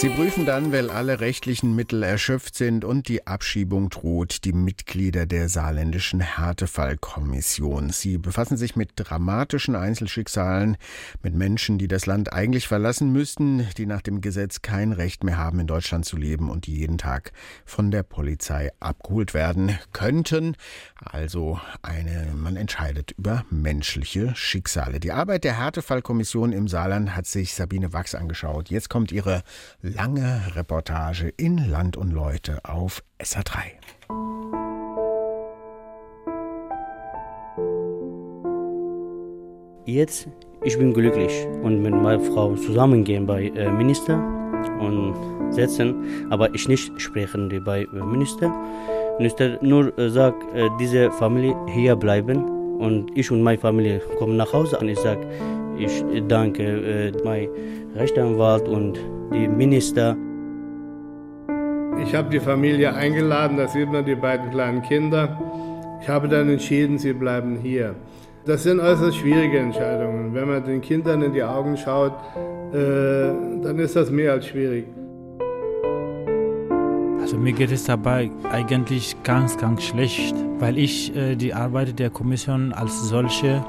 Sie prüfen dann, weil alle rechtlichen Mittel erschöpft sind und die Abschiebung droht, die Mitglieder der saarländischen Härtefallkommission. Sie befassen sich mit dramatischen Einzelschicksalen, mit Menschen, die das Land eigentlich verlassen müssten, die nach dem Gesetz kein Recht mehr haben, in Deutschland zu leben und die jeden Tag von der Polizei abgeholt werden könnten. Also eine, man entscheidet über menschliche Schicksale. Die Arbeit der Härtefallkommission im Saarland hat sich Sabine Wachs angeschaut. Jetzt kommt ihre lange Reportage in Land und Leute auf SA3. Jetzt, ich bin glücklich und mit meiner Frau zusammengehen bei äh, Minister und setzen, aber ich nicht sprechen bei äh, Minister. Minister nur äh, sagt, äh, diese Familie hier bleiben und ich und meine Familie kommen nach Hause und ich sage, ich danke äh, mein Rechtsanwalt und die Minister. Ich habe die Familie eingeladen, da sieht man die beiden kleinen Kinder. Ich habe dann entschieden, sie bleiben hier. Das sind äußerst schwierige Entscheidungen. Wenn man den Kindern in die Augen schaut, äh, dann ist das mehr als schwierig. Also mir geht es dabei eigentlich ganz, ganz schlecht, weil ich äh, die Arbeit der Kommission als solche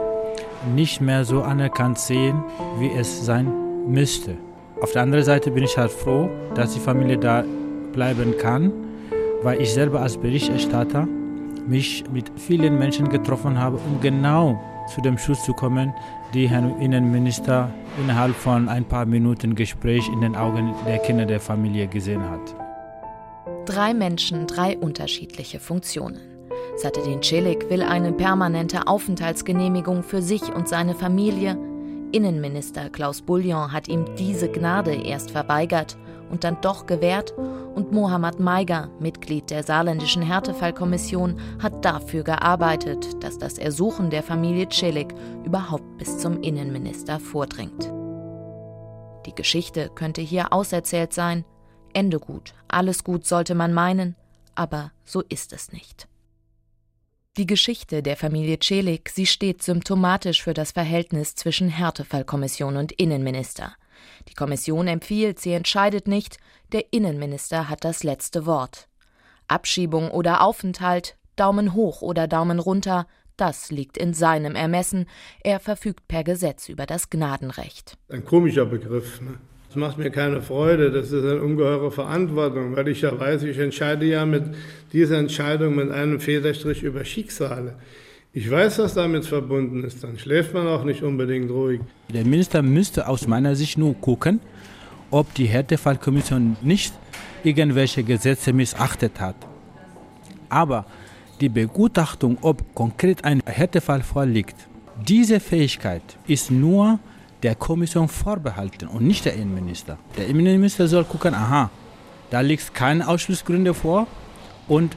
nicht mehr so anerkannt sehe, wie es sein müsste. Auf der anderen Seite bin ich halt froh, dass die Familie da bleiben kann, weil ich selber als Berichterstatter mich mit vielen Menschen getroffen habe, um genau zu dem Schluss zu kommen, die Herr Innenminister innerhalb von ein paar Minuten Gespräch in den Augen der Kinder der Familie gesehen hat. Drei Menschen, drei unterschiedliche Funktionen. Satedin Celik will eine permanente Aufenthaltsgenehmigung für sich und seine Familie, Innenminister Klaus Bouillon hat ihm diese Gnade erst verweigert und dann doch gewährt und Mohammad Maiger, Mitglied der saarländischen Härtefallkommission, hat dafür gearbeitet, dass das Ersuchen der Familie Celik überhaupt bis zum Innenminister vordringt. Die Geschichte könnte hier auserzählt sein. Ende gut, alles gut sollte man meinen, aber so ist es nicht. Die Geschichte der Familie Celik, sie steht symptomatisch für das Verhältnis zwischen Härtefallkommission und Innenminister. Die Kommission empfiehlt, sie entscheidet nicht, der Innenminister hat das letzte Wort. Abschiebung oder Aufenthalt, Daumen hoch oder Daumen runter, das liegt in seinem Ermessen. Er verfügt per Gesetz über das Gnadenrecht. Ein komischer Begriff. Ne? Das macht mir keine Freude, das ist eine ungeheure Verantwortung, weil ich ja weiß, ich entscheide ja mit dieser Entscheidung mit einem Federstrich über Schicksale. Ich weiß, was damit verbunden ist, dann schläft man auch nicht unbedingt ruhig. Der Minister müsste aus meiner Sicht nur gucken, ob die Härtefallkommission nicht irgendwelche Gesetze missachtet hat. Aber die Begutachtung, ob konkret ein Härtefall vorliegt, diese Fähigkeit ist nur der Kommission vorbehalten und nicht der Innenminister. Der Innenminister soll gucken, aha, da liegt keine Ausschlussgründe vor und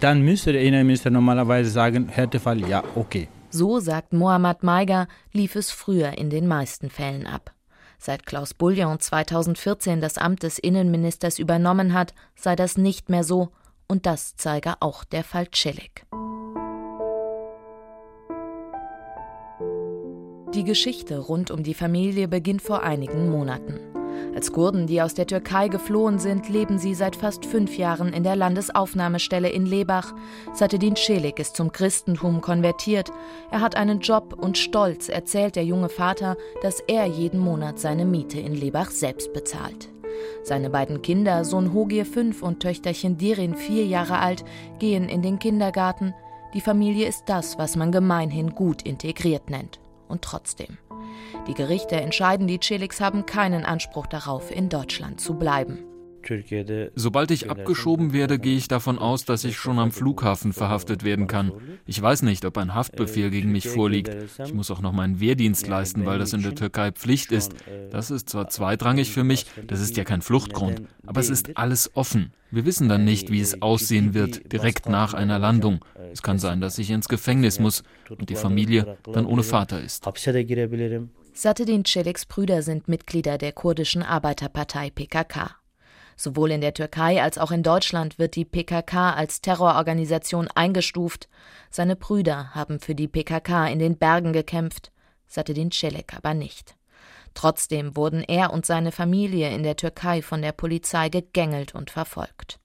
dann müsste der Innenminister normalerweise sagen, Härtefall, ja, okay. So, sagt Mohammad Maiger, lief es früher in den meisten Fällen ab. Seit Klaus Bouillon 2014 das Amt des Innenministers übernommen hat, sei das nicht mehr so, und das zeige auch der Fall Celik. Die Geschichte rund um die Familie beginnt vor einigen Monaten. Als Kurden, die aus der Türkei geflohen sind, leben sie seit fast fünf Jahren in der Landesaufnahmestelle in Lebach. Satedin Celik ist zum Christentum konvertiert. Er hat einen Job und stolz erzählt der junge Vater, dass er jeden Monat seine Miete in Lebach selbst bezahlt. Seine beiden Kinder, Sohn Hogir fünf und Töchterchen Dirin vier Jahre alt, gehen in den Kindergarten. Die Familie ist das, was man gemeinhin gut integriert nennt und trotzdem. Die Gerichte entscheiden, die Celiks haben keinen Anspruch darauf, in Deutschland zu bleiben. Sobald ich abgeschoben werde, gehe ich davon aus, dass ich schon am Flughafen verhaftet werden kann. Ich weiß nicht, ob ein Haftbefehl gegen mich vorliegt. Ich muss auch noch meinen Wehrdienst leisten, weil das in der Türkei Pflicht ist. Das ist zwar zweitrangig für mich, das ist ja kein Fluchtgrund, aber es ist alles offen. Wir wissen dann nicht, wie es aussehen wird, direkt nach einer Landung. Es kann sein, dass ich ins Gefängnis muss und die Familie dann ohne Vater ist. Satedin Celiks Brüder sind Mitglieder der kurdischen Arbeiterpartei PKK. Sowohl in der Türkei als auch in Deutschland wird die PKK als Terrororganisation eingestuft. Seine Brüder haben für die PKK in den Bergen gekämpft, Satedin Çelik aber nicht. Trotzdem wurden er und seine Familie in der Türkei von der Polizei gegängelt und verfolgt.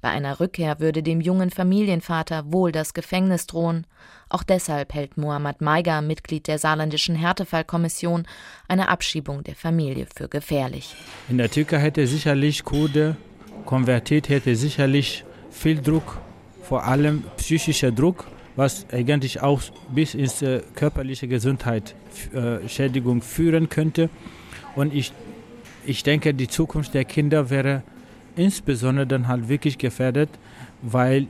Bei einer Rückkehr würde dem jungen Familienvater wohl das Gefängnis drohen. Auch deshalb hält Mohammad Maiga, Mitglied der saarländischen Härtefallkommission, eine Abschiebung der Familie für gefährlich. In der Türkei hätte sicherlich Kurde konvertiert, hätte sicherlich viel Druck, vor allem psychischer Druck, was eigentlich auch bis ins äh, körperliche Gesundheit äh, Schädigung führen könnte. Und ich, ich denke, die Zukunft der Kinder wäre insbesondere dann halt wirklich gefährdet, weil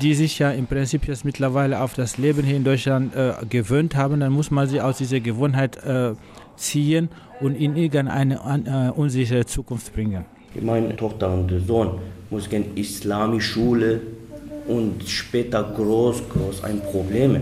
die sich ja im Prinzip jetzt mittlerweile auf das Leben hier in Deutschland äh, gewöhnt haben, dann muss man sie aus dieser Gewohnheit äh, ziehen und in irgendeine äh, unsichere Zukunft bringen. Meine Tochter und der Sohn muss in islamische Schule und später groß, groß ein Problem.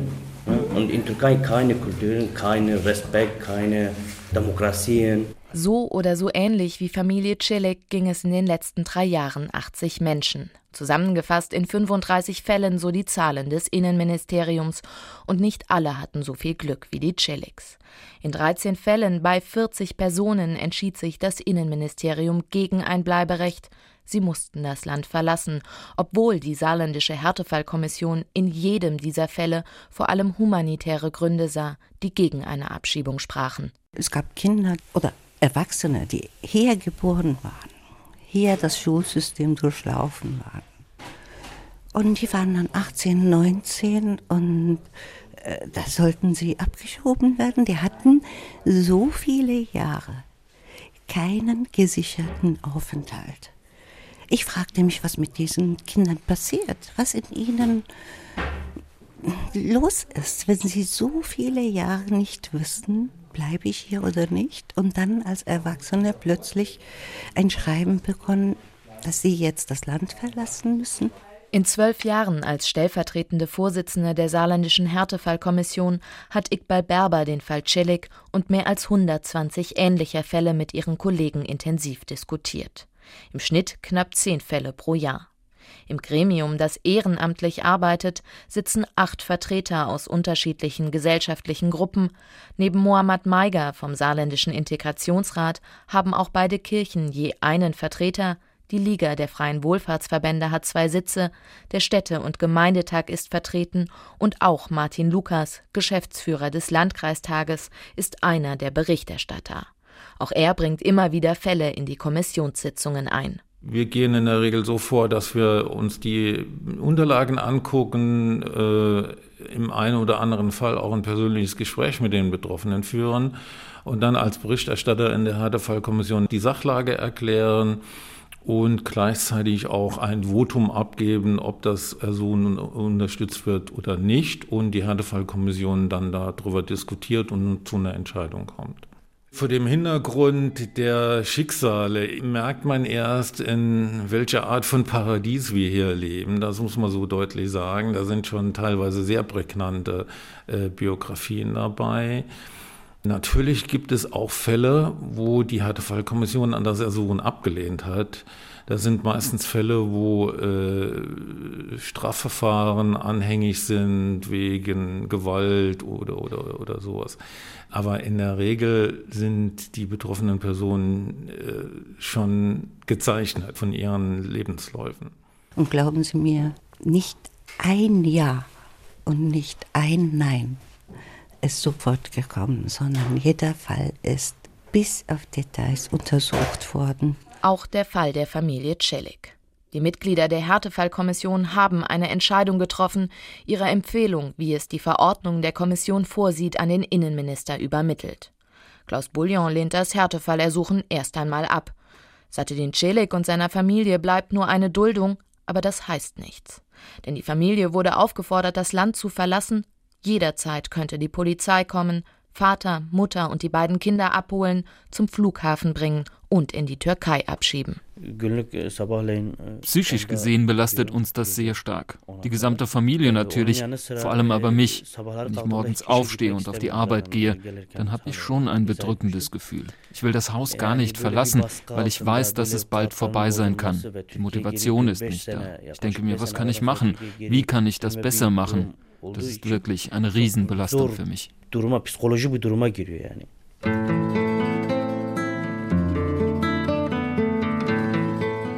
Und in Türkei keine Kultur, keine Respekt, keine Demokratien. So oder so ähnlich wie Familie Celik ging es in den letzten drei Jahren 80 Menschen. Zusammengefasst in 35 Fällen, so die Zahlen des Innenministeriums. Und nicht alle hatten so viel Glück wie die Celiks. In 13 Fällen bei 40 Personen entschied sich das Innenministerium gegen ein Bleiberecht. Sie mussten das Land verlassen, obwohl die saarländische Härtefallkommission in jedem dieser Fälle vor allem humanitäre Gründe sah, die gegen eine Abschiebung sprachen. Es gab Kinder oder Erwachsene, die hier geboren waren, hier das Schulsystem durchlaufen waren. Und die waren dann 18, 19 und äh, da sollten sie abgeschoben werden. Die hatten so viele Jahre keinen gesicherten Aufenthalt. Ich fragte mich, was mit diesen Kindern passiert, was in ihnen los ist, wenn sie so viele Jahre nicht wissen, bleibe ich hier oder nicht? Und dann als Erwachsene plötzlich ein Schreiben bekommen, dass sie jetzt das Land verlassen müssen. In zwölf Jahren als stellvertretende Vorsitzende der saarländischen Härtefallkommission hat Iqbal Berber den Fall Celik und mehr als 120 ähnlicher Fälle mit ihren Kollegen intensiv diskutiert. Im Schnitt knapp zehn Fälle pro Jahr. Im Gremium, das ehrenamtlich arbeitet, sitzen acht Vertreter aus unterschiedlichen gesellschaftlichen Gruppen. Neben Mohammad Maiger vom Saarländischen Integrationsrat haben auch beide Kirchen je einen Vertreter. Die Liga der Freien Wohlfahrtsverbände hat zwei Sitze, der Städte- und Gemeindetag ist vertreten und auch Martin Lukas, Geschäftsführer des Landkreistages, ist einer der Berichterstatter. Auch er bringt immer wieder Fälle in die Kommissionssitzungen ein. Wir gehen in der Regel so vor, dass wir uns die Unterlagen angucken, äh, im einen oder anderen Fall auch ein persönliches Gespräch mit den Betroffenen führen und dann als Berichterstatter in der Härtefallkommission die Sachlage erklären und gleichzeitig auch ein Votum abgeben, ob das Person unterstützt wird oder nicht und die Härtefallkommission dann darüber diskutiert und zu einer Entscheidung kommt. Vor dem Hintergrund der Schicksale merkt man erst, in welcher Art von Paradies wir hier leben. Das muss man so deutlich sagen. Da sind schon teilweise sehr prägnante äh, Biografien dabei. Natürlich gibt es auch Fälle, wo die Härtefallkommission an das Ersuchen abgelehnt hat. Das sind meistens Fälle, wo äh, Strafverfahren anhängig sind wegen Gewalt oder, oder, oder sowas. Aber in der Regel sind die betroffenen Personen äh, schon gezeichnet von ihren Lebensläufen. Und glauben Sie mir, nicht ein Ja und nicht ein Nein ist sofort gekommen, sondern jeder Fall ist bis auf Details untersucht worden. Auch der Fall der Familie Celik. Die Mitglieder der Härtefallkommission haben eine Entscheidung getroffen, ihre Empfehlung, wie es die Verordnung der Kommission vorsieht, an den Innenminister übermittelt. Klaus Bouillon lehnt das Härtefallersuchen erst einmal ab. Satedin Celik und seiner Familie bleibt nur eine Duldung, aber das heißt nichts. Denn die Familie wurde aufgefordert, das Land zu verlassen. Jederzeit könnte die Polizei kommen, Vater, Mutter und die beiden Kinder abholen, zum Flughafen bringen und in die Türkei abschieben. Psychisch gesehen belastet uns das sehr stark. Die gesamte Familie natürlich, vor allem aber mich. Wenn ich morgens aufstehe und auf die Arbeit gehe, dann habe ich schon ein bedrückendes Gefühl. Ich will das Haus gar nicht verlassen, weil ich weiß, dass es bald vorbei sein kann. Die Motivation ist nicht da. Ich denke mir, was kann ich machen? Wie kann ich das besser machen? Das ist wirklich eine Riesenbelastung für mich.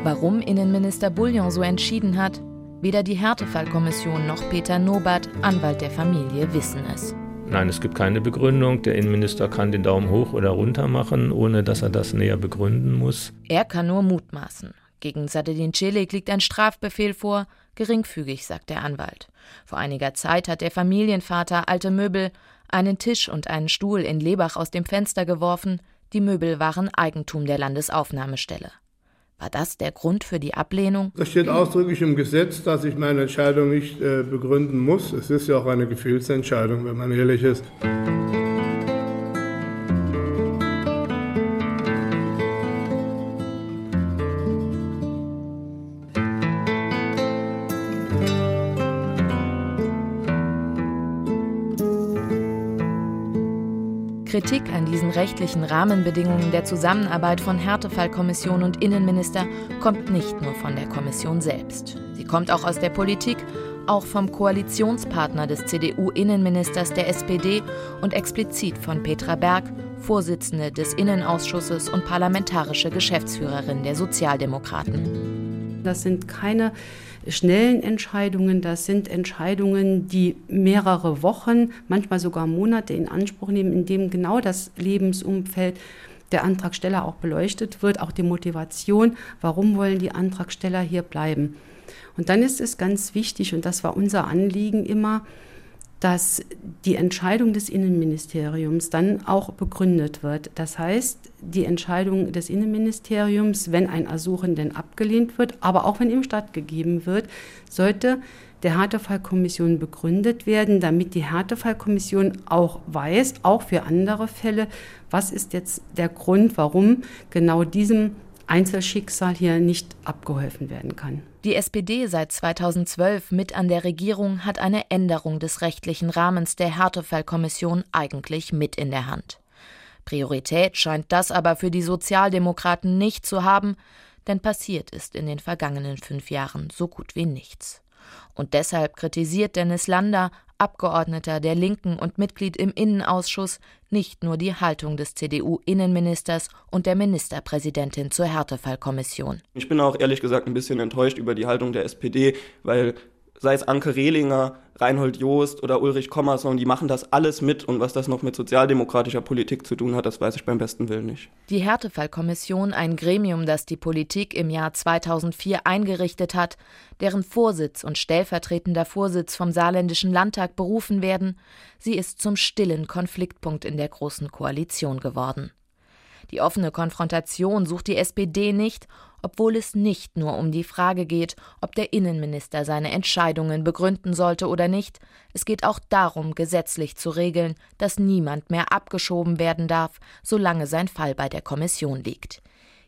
Warum Innenminister Bouillon so entschieden hat, weder die Härtefallkommission noch Peter Nobert, Anwalt der Familie, wissen es. Nein, es gibt keine Begründung. Der Innenminister kann den Daumen hoch oder runter machen, ohne dass er das näher begründen muss. Er kann nur mutmaßen. Gegen Sadedin Celik liegt ein Strafbefehl vor, geringfügig, sagt der Anwalt. Vor einiger Zeit hat der Familienvater alte Möbel, einen Tisch und einen Stuhl in Lebach aus dem Fenster geworfen. Die Möbel waren Eigentum der Landesaufnahmestelle. War das der Grund für die Ablehnung? Das steht ausdrücklich im Gesetz, dass ich meine Entscheidung nicht äh, begründen muss. Es ist ja auch eine Gefühlsentscheidung, wenn man ehrlich ist. Kritik an diesen rechtlichen Rahmenbedingungen der Zusammenarbeit von Härtefallkommission und Innenminister kommt nicht nur von der Kommission selbst. Sie kommt auch aus der Politik, auch vom Koalitionspartner des CDU-Innenministers der SPD und explizit von Petra Berg, Vorsitzende des Innenausschusses und parlamentarische Geschäftsführerin der Sozialdemokraten. Das sind keine schnellen Entscheidungen. Das sind Entscheidungen, die mehrere Wochen, manchmal sogar Monate in Anspruch nehmen, in dem genau das Lebensumfeld der Antragsteller auch beleuchtet wird, auch die Motivation, warum wollen die Antragsteller hier bleiben. Und dann ist es ganz wichtig, und das war unser Anliegen immer, dass die Entscheidung des Innenministeriums dann auch begründet wird. Das heißt, die Entscheidung des Innenministeriums, wenn ein Ersuchen denn abgelehnt wird, aber auch wenn ihm stattgegeben wird, sollte der Härtefallkommission begründet werden, damit die Härtefallkommission auch weiß, auch für andere Fälle, was ist jetzt der Grund, warum genau diesem Einzelschicksal hier nicht abgeholfen werden kann. Die SPD seit 2012 mit an der Regierung hat eine Änderung des rechtlichen Rahmens der Härtefallkommission eigentlich mit in der Hand. Priorität scheint das aber für die Sozialdemokraten nicht zu haben, denn passiert ist in den vergangenen fünf Jahren so gut wie nichts. Und deshalb kritisiert Dennis Lander, Abgeordneter der Linken und Mitglied im Innenausschuss, nicht nur die Haltung des CDU-Innenministers und der Ministerpräsidentin zur Härtefallkommission. Ich bin auch ehrlich gesagt ein bisschen enttäuscht über die Haltung der SPD, weil sei es Anke Rehlinger, Reinhold Joost oder Ulrich Kommerson, die machen das alles mit und was das noch mit sozialdemokratischer Politik zu tun hat, das weiß ich beim besten Willen nicht. Die Härtefallkommission, ein Gremium, das die Politik im Jahr 2004 eingerichtet hat, deren Vorsitz und stellvertretender Vorsitz vom Saarländischen Landtag berufen werden, sie ist zum stillen Konfliktpunkt in der Großen Koalition geworden. Die offene Konfrontation sucht die SPD nicht, obwohl es nicht nur um die Frage geht, ob der Innenminister seine Entscheidungen begründen sollte oder nicht, es geht auch darum, gesetzlich zu regeln, dass niemand mehr abgeschoben werden darf, solange sein Fall bei der Kommission liegt.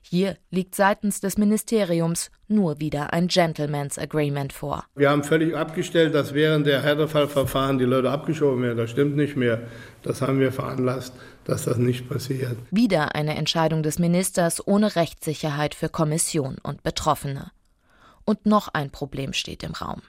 Hier liegt seitens des Ministeriums nur wieder ein Gentleman's Agreement vor. Wir haben völlig abgestellt, dass während der Härtefallverfahren die Leute abgeschoben werden. Das stimmt nicht mehr. Das haben wir veranlasst, dass das nicht passiert. Wieder eine Entscheidung des Ministers ohne Rechtssicherheit für Kommission und Betroffene. Und noch ein Problem steht im Raum.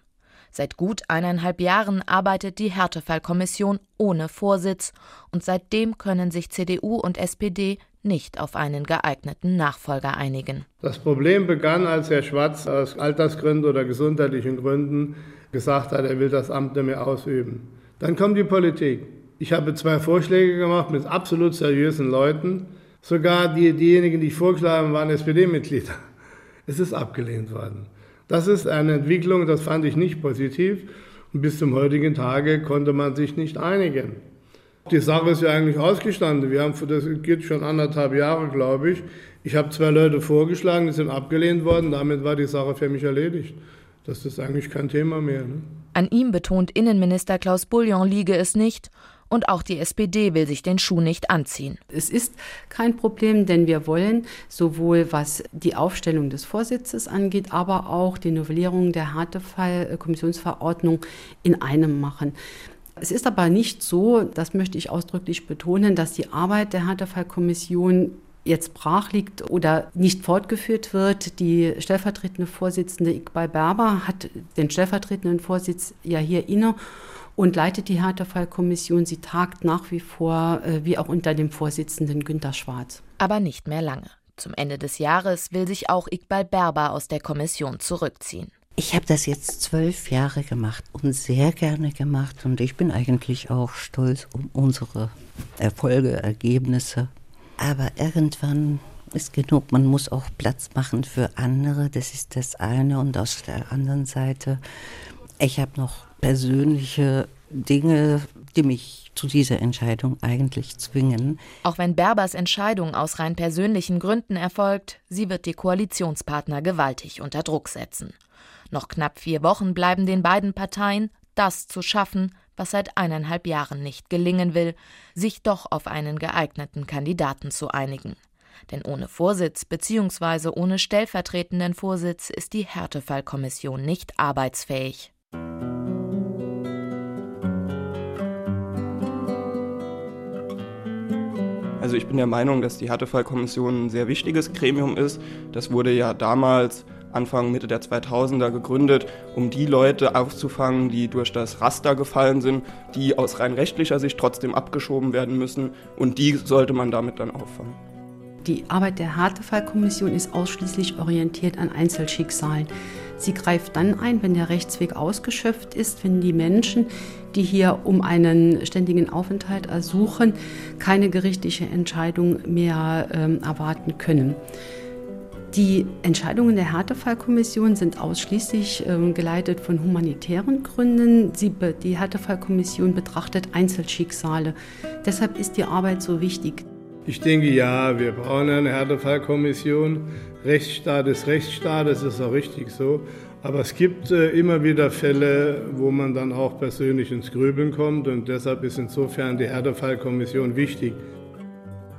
Seit gut eineinhalb Jahren arbeitet die Härtefallkommission ohne Vorsitz und seitdem können sich CDU und SPD nicht auf einen geeigneten Nachfolger einigen. Das Problem begann, als Herr Schwarz aus Altersgründen oder gesundheitlichen Gründen gesagt hat, er will das Amt nicht mehr ausüben. Dann kommt die Politik. Ich habe zwei Vorschläge gemacht mit absolut seriösen Leuten. Sogar die, diejenigen, die ich vorgeschlagen habe, waren SPD-Mitglieder. Es ist abgelehnt worden. Das ist eine Entwicklung, das fand ich nicht positiv. Und bis zum heutigen Tage konnte man sich nicht einigen. Die Sache ist ja eigentlich ausgestanden. Wir haben, das geht schon anderthalb Jahre, glaube ich. Ich habe zwei Leute vorgeschlagen, die sind abgelehnt worden. Damit war die Sache für mich erledigt. Das ist eigentlich kein Thema mehr. Ne? An ihm betont Innenminister Klaus Bouillon liege es nicht Und auch die SPD will sich den Schuh nicht anziehen. Es ist kein Problem, denn wir wollen sowohl was die Aufstellung des Vorsitzes angeht, aber auch die Novellierung der Härtefallkommissionsverordnung in einem machen. Es ist aber nicht so, das möchte ich ausdrücklich betonen, dass die Arbeit der Härtefallkommission jetzt brach liegt oder nicht fortgeführt wird. Die stellvertretende Vorsitzende Iqbal Berber hat den stellvertretenden Vorsitz ja hier inne und leitet die Härtefallkommission. Sie tagt nach wie vor, äh, wie auch unter dem Vorsitzenden Günter Schwarz. Aber nicht mehr lange. Zum Ende des Jahres will sich auch Iqbal Berber aus der Kommission zurückziehen. Ich habe das jetzt zwölf Jahre gemacht und sehr gerne gemacht und ich bin eigentlich auch stolz um unsere Erfolge, Ergebnisse. Aber irgendwann ist genug, man muss auch Platz machen für andere, das ist das eine und aus der anderen Seite, ich habe noch persönliche Dinge, die mich zu dieser Entscheidung eigentlich zwingen. Auch wenn Berbers Entscheidung aus rein persönlichen Gründen erfolgt, sie wird die Koalitionspartner gewaltig unter Druck setzen. Noch knapp vier Wochen bleiben den beiden Parteien, das zu schaffen, was seit eineinhalb Jahren nicht gelingen will, sich doch auf einen geeigneten Kandidaten zu einigen. Denn ohne Vorsitz bzw. ohne stellvertretenden Vorsitz ist die Härtefallkommission nicht arbeitsfähig. Also ich bin der Meinung, dass die Härtefallkommission ein sehr wichtiges Gremium ist. Das wurde ja damals Anfang, Mitte der 2000er gegründet, um die Leute aufzufangen, die durch das Raster gefallen sind, die aus rein rechtlicher Sicht trotzdem abgeschoben werden müssen. Und die sollte man damit dann auffangen. Die Arbeit der Härtefallkommission ist ausschließlich orientiert an Einzelschicksalen. Sie greift dann ein, wenn der Rechtsweg ausgeschöpft ist, wenn die Menschen, die hier um einen ständigen Aufenthalt ersuchen, keine gerichtliche Entscheidung mehr ähm, erwarten können. Die Entscheidungen der Härtefallkommission sind ausschließlich äh, geleitet von humanitären Gründen. Sie, die Härtefallkommission betrachtet Einzelschicksale. Deshalb ist die Arbeit so wichtig. Ich denke ja, wir brauchen eine Härtefallkommission. Rechtsstaat ist Rechtsstaat, das ist auch richtig so. Aber es gibt äh, immer wieder Fälle, wo man dann auch persönlich ins Grübeln kommt und deshalb ist insofern die Härtefallkommission wichtig.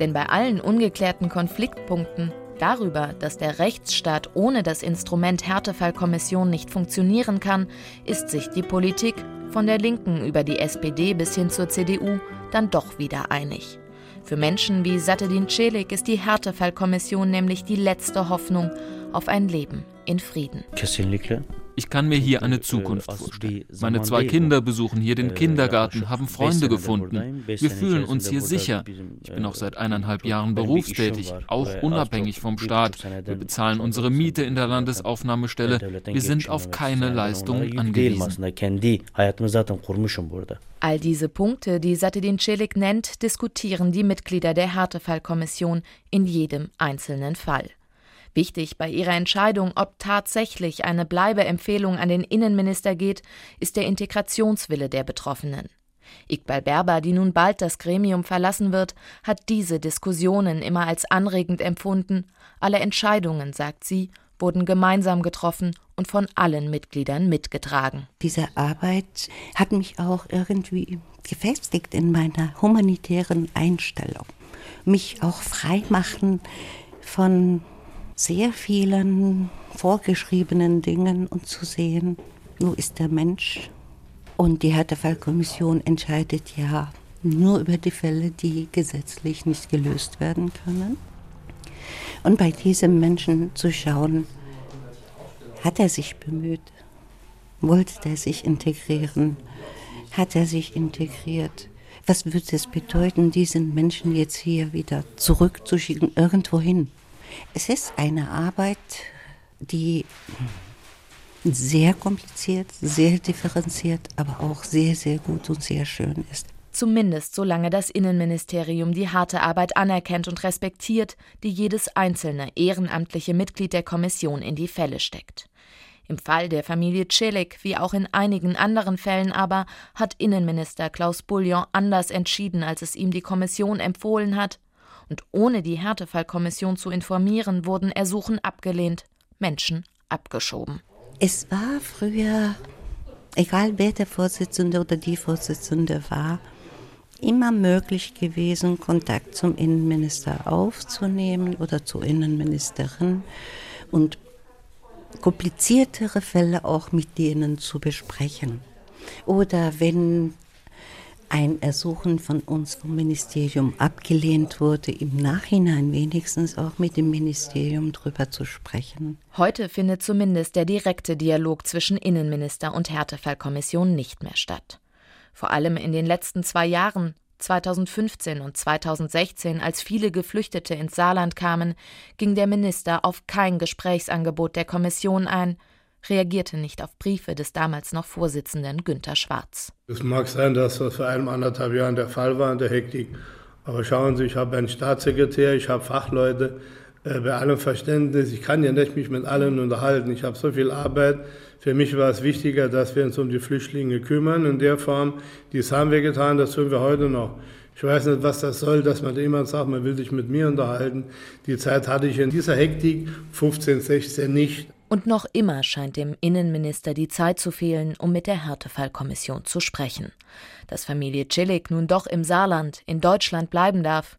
Denn bei allen ungeklärten Konfliktpunkten Darüber, dass der Rechtsstaat ohne das Instrument Härtefallkommission nicht funktionieren kann, ist sich die Politik, von der Linken über die SPD bis hin zur CDU, dann doch wieder einig. Für Menschen wie Satedin Celik ist die Härtefallkommission nämlich die letzte Hoffnung auf ein Leben in Frieden. Ich kann mir hier eine Zukunft vorstellen. Meine zwei Kinder besuchen hier den Kindergarten, haben Freunde gefunden. Wir fühlen uns hier sicher. Ich bin auch seit eineinhalb Jahren berufstätig, auch unabhängig vom Staat. Wir bezahlen unsere Miete in der Landesaufnahmestelle. Wir sind auf keine Leistung angewiesen. All diese Punkte, die Satedin Celik nennt, diskutieren die Mitglieder der Härtefallkommission in jedem einzelnen Fall. Wichtig bei ihrer Entscheidung, ob tatsächlich eine Bleibeempfehlung an den Innenminister geht, ist der Integrationswille der Betroffenen. Iqbal Berber, die nun bald das Gremium verlassen wird, hat diese Diskussionen immer als anregend empfunden. Alle Entscheidungen, sagt sie, wurden gemeinsam getroffen und von allen Mitgliedern mitgetragen. Diese Arbeit hat mich auch irgendwie gefestigt in meiner humanitären Einstellung. Mich auch frei machen von sehr vielen vorgeschriebenen Dingen und zu sehen, wo ist der Mensch. Und die Härtefallkommission entscheidet ja nur über die Fälle, die gesetzlich nicht gelöst werden können. Und bei diesem Menschen zu schauen, hat er sich bemüht? Wollte er sich integrieren? Hat er sich integriert? Was würde es bedeuten, diesen Menschen jetzt hier wieder zurückzuschicken, irgendwohin? Es ist eine Arbeit, die sehr kompliziert, sehr differenziert, aber auch sehr, sehr gut und sehr schön ist. Zumindest solange das Innenministerium die harte Arbeit anerkennt und respektiert, die jedes einzelne ehrenamtliche Mitglied der Kommission in die Fälle steckt. Im Fall der Familie Celik, wie auch in einigen anderen Fällen aber, hat Innenminister Klaus Bouillon anders entschieden, als es ihm die Kommission empfohlen hat, und ohne die Härtefallkommission zu informieren, wurden Ersuchen abgelehnt, Menschen abgeschoben. Es war früher, egal wer der Vorsitzende oder die Vorsitzende war, immer möglich gewesen, Kontakt zum Innenminister aufzunehmen oder zur Innenministerin und kompliziertere Fälle auch mit denen zu besprechen. Oder wenn ein Ersuchen von uns vom Ministerium abgelehnt wurde, im Nachhinein wenigstens auch mit dem Ministerium drüber zu sprechen. Heute findet zumindest der direkte Dialog zwischen Innenminister und Härtefallkommission nicht mehr statt. Vor allem in den letzten zwei Jahren, 2015 und 2016, als viele Geflüchtete ins Saarland kamen, ging der Minister auf kein Gesprächsangebot der Kommission ein, reagierte nicht auf Briefe des damals noch Vorsitzenden Günter Schwarz. Es mag sein, dass das vor einem anderthalb Jahren der Fall war in der Hektik. Aber schauen Sie, ich habe einen Staatssekretär, ich habe Fachleute, äh, bei allem Verständnis. Ich kann ja nicht mich mit allen unterhalten. Ich habe so viel Arbeit. Für mich war es wichtiger, dass wir uns um die Flüchtlinge kümmern in der Form. Dies haben wir getan, das tun wir heute noch. Ich weiß nicht, was das soll, dass man jemand sagt, man will sich mit mir unterhalten. Die Zeit hatte ich in dieser Hektik 15, 16 nicht. Und noch immer scheint dem Innenminister die Zeit zu fehlen, um mit der Härtefallkommission zu sprechen. Dass Familie Cillik nun doch im Saarland, in Deutschland bleiben darf,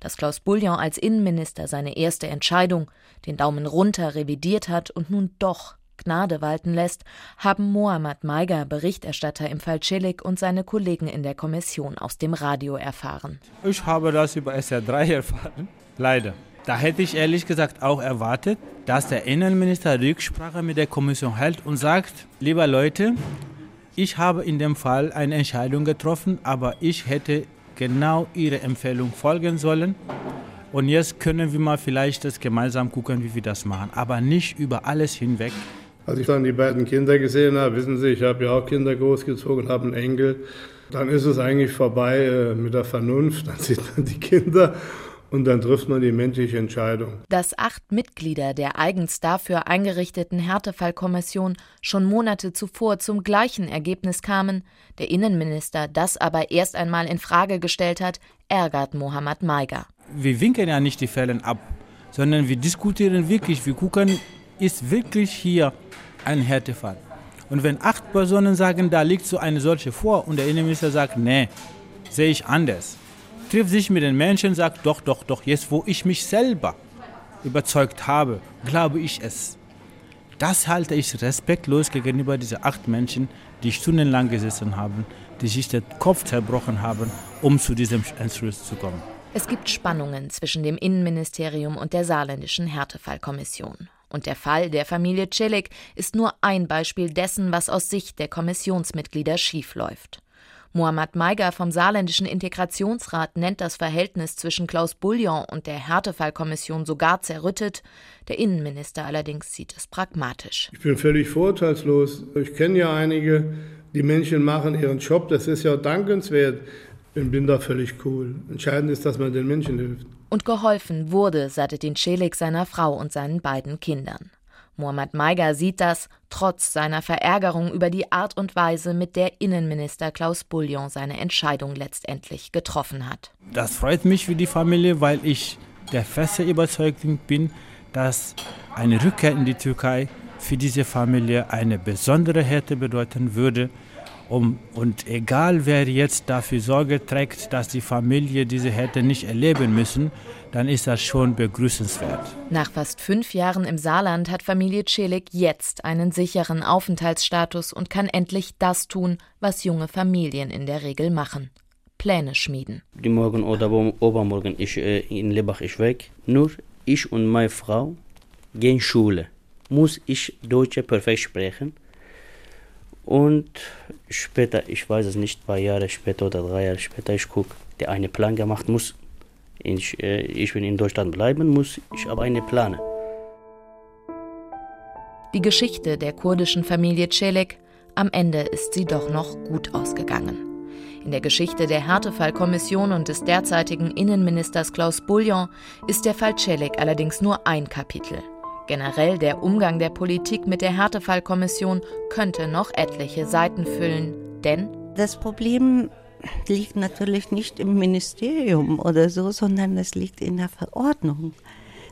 dass Klaus Bullion als Innenminister seine erste Entscheidung, den Daumen runter, revidiert hat und nun doch Gnade walten lässt, haben Mohammad Maiger, Berichterstatter im Fall Cillik und seine Kollegen in der Kommission aus dem Radio erfahren. Ich habe das über SR3 erfahren, leider. Da hätte ich ehrlich gesagt auch erwartet, dass der Innenminister Rücksprache mit der Kommission hält und sagt, lieber Leute, ich habe in dem Fall eine Entscheidung getroffen, aber ich hätte genau Ihre Empfehlung folgen sollen. Und jetzt können wir mal vielleicht das gemeinsam gucken, wie wir das machen, aber nicht über alles hinweg. Als ich dann die beiden Kinder gesehen habe, wissen Sie, ich habe ja auch Kinder großgezogen, habe einen Enkel, dann ist es eigentlich vorbei äh, mit der Vernunft. Dann sieht man die Kinder und dann trifft man die menschliche Entscheidung. Dass acht Mitglieder der eigens dafür eingerichteten Härtefallkommission schon Monate zuvor zum gleichen Ergebnis kamen, der Innenminister das aber erst einmal in Frage gestellt hat, ärgert Mohammad Maiger. Wir winken ja nicht die Fälle ab, sondern wir diskutieren wirklich, wir gucken, ist wirklich hier ein Härtefall. Und wenn acht Personen sagen, da liegt so eine solche vor und der Innenminister sagt, nee, sehe ich anders, trifft sich mit den Menschen, sagt, doch, doch, doch, jetzt wo ich mich selber überzeugt habe, glaube ich es. Das halte ich respektlos gegenüber diesen acht Menschen, die stundenlang gesessen haben, die sich den Kopf zerbrochen haben, um zu diesem Entschluss zu kommen. Es gibt Spannungen zwischen dem Innenministerium und der saarländischen Härtefallkommission. Und der Fall der Familie Celik ist nur ein Beispiel dessen, was aus Sicht der Kommissionsmitglieder schiefläuft. Mohammad Maiger vom Saarländischen Integrationsrat nennt das Verhältnis zwischen Klaus Bullion und der Härtefallkommission sogar zerrüttet. Der Innenminister allerdings sieht es pragmatisch. Ich bin völlig vorurteilslos. Ich kenne ja einige, die Menschen machen ihren Job. Das ist ja dankenswert. Ich bin da völlig cool. Entscheidend ist, dass man den Menschen hilft. Und geholfen wurde Sadettin Celik seiner Frau und seinen beiden Kindern. Mohammad Maiger sieht das, trotz seiner Verärgerung über die Art und Weise, mit der Innenminister Klaus Bullion seine Entscheidung letztendlich getroffen hat. Das freut mich für die Familie, weil ich der feste Überzeugung bin, dass eine Rückkehr in die Türkei für diese Familie eine besondere Härte bedeuten würde. Um, und egal wer jetzt dafür Sorge trägt, dass die Familie diese Härte nicht erleben müssen, dann ist das schon begrüßenswert. Nach fast fünf Jahren im Saarland hat Familie Celik jetzt einen sicheren Aufenthaltsstatus und kann endlich das tun, was junge Familien in der Regel machen. Pläne schmieden. Die Morgen oder übermorgen ich äh, in Lebach ich weg. Nur ich und meine Frau gehen Schule. Muss ich Deutsch perfekt sprechen? Und später, ich weiß es nicht, paar Jahre später oder drei Jahre später, ich gucke, der eine Plan gemacht muss. Ich, äh, ich will in Deutschland bleiben, muss ich aber eine Plane. Die Geschichte der kurdischen Familie Celik, am Ende ist sie doch noch gut ausgegangen. In der Geschichte der Härtefallkommission und des derzeitigen Innenministers Klaus Bullion ist der Fall Celik allerdings nur ein Kapitel. Generell der Umgang der Politik mit der Härtefallkommission könnte noch etliche Seiten füllen, denn das Problem liegt natürlich nicht im Ministerium oder so, sondern es liegt in der Verordnung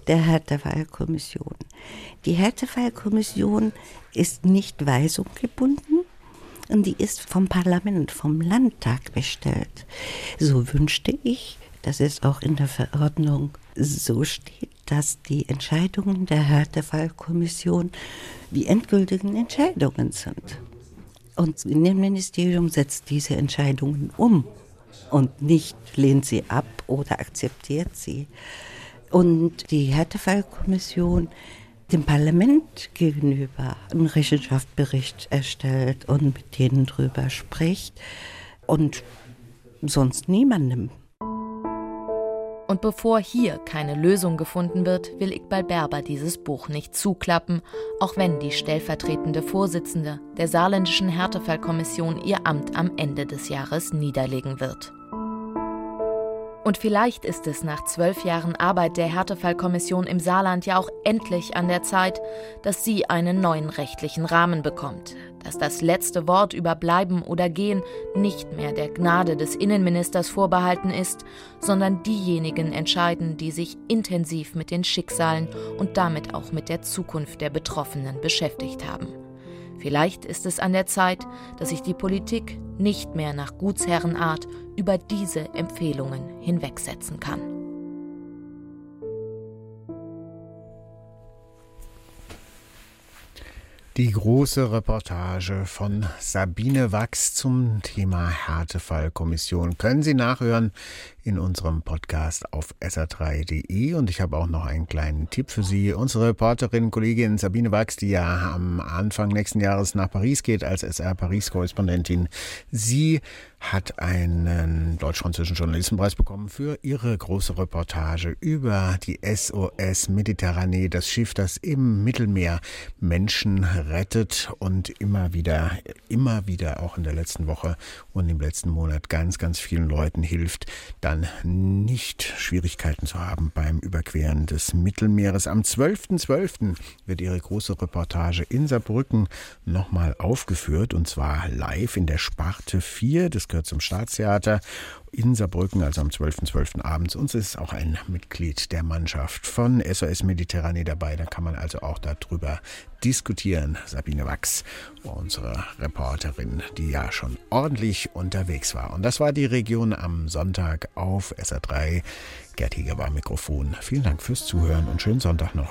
der Härtefallkommission. Die Härtefallkommission ist nicht weisunggebunden, Und die ist vom Parlament, vom Landtag bestellt. So wünschte ich, dass es auch in der Verordnung so steht, dass die Entscheidungen der Härtefallkommission die endgültigen Entscheidungen sind. Und das Innenministerium setzt diese Entscheidungen um und nicht lehnt sie ab oder akzeptiert sie. Und die Härtefallkommission dem Parlament gegenüber einen Rechenschaftsbericht erstellt und mit denen drüber spricht und sonst niemandem. Und bevor hier keine Lösung gefunden wird, will Iqbal Berber dieses Buch nicht zuklappen, auch wenn die stellvertretende Vorsitzende der saarländischen Härtefallkommission ihr Amt am Ende des Jahres niederlegen wird. Und vielleicht ist es nach zwölf Jahren Arbeit der Härtefallkommission im Saarland ja auch endlich an der Zeit, dass sie einen neuen rechtlichen Rahmen bekommt, dass das letzte Wort über Bleiben oder Gehen nicht mehr der Gnade des Innenministers vorbehalten ist, sondern diejenigen entscheiden, die sich intensiv mit den Schicksalen und damit auch mit der Zukunft der Betroffenen beschäftigt haben. Vielleicht ist es an der Zeit, dass sich die Politik nicht mehr nach Gutsherrenart über diese Empfehlungen hinwegsetzen kann. Die große Reportage von Sabine Wachs zum Thema Härtefallkommission können Sie nachhören in unserem Podcast auf sr3.de. Und ich habe auch noch einen kleinen Tipp für Sie. Unsere Reporterin, Kollegin Sabine Wachs, die ja am Anfang nächsten Jahres nach Paris geht als SR-Paris-Korrespondentin, sie hat einen deutsch-französischen Journalistenpreis bekommen für ihre große Reportage über die SOS Mediterranee, das Schiff, das im Mittelmeer Menschen rettet und immer wieder, immer wieder auch in der letzten Woche und im letzten Monat ganz, ganz vielen Leuten hilft, dann nicht Schwierigkeiten zu haben beim Überqueren des Mittelmeeres. Am 12.12. .12. wird ihre große Reportage in Saarbrücken nochmal aufgeführt und zwar live in der Sparte 4 des gehört zum Staatstheater in Saarbrücken, also am 12.12. .12. abends. Uns ist auch ein Mitglied der Mannschaft von SOS Mediterranee dabei. Da kann man also auch darüber diskutieren. Sabine Wachs, unsere Reporterin, die ja schon ordentlich unterwegs war. Und das war die Region am Sonntag auf SR3. Gerd Hieger war Mikrofon. Vielen Dank fürs Zuhören und schönen Sonntag noch.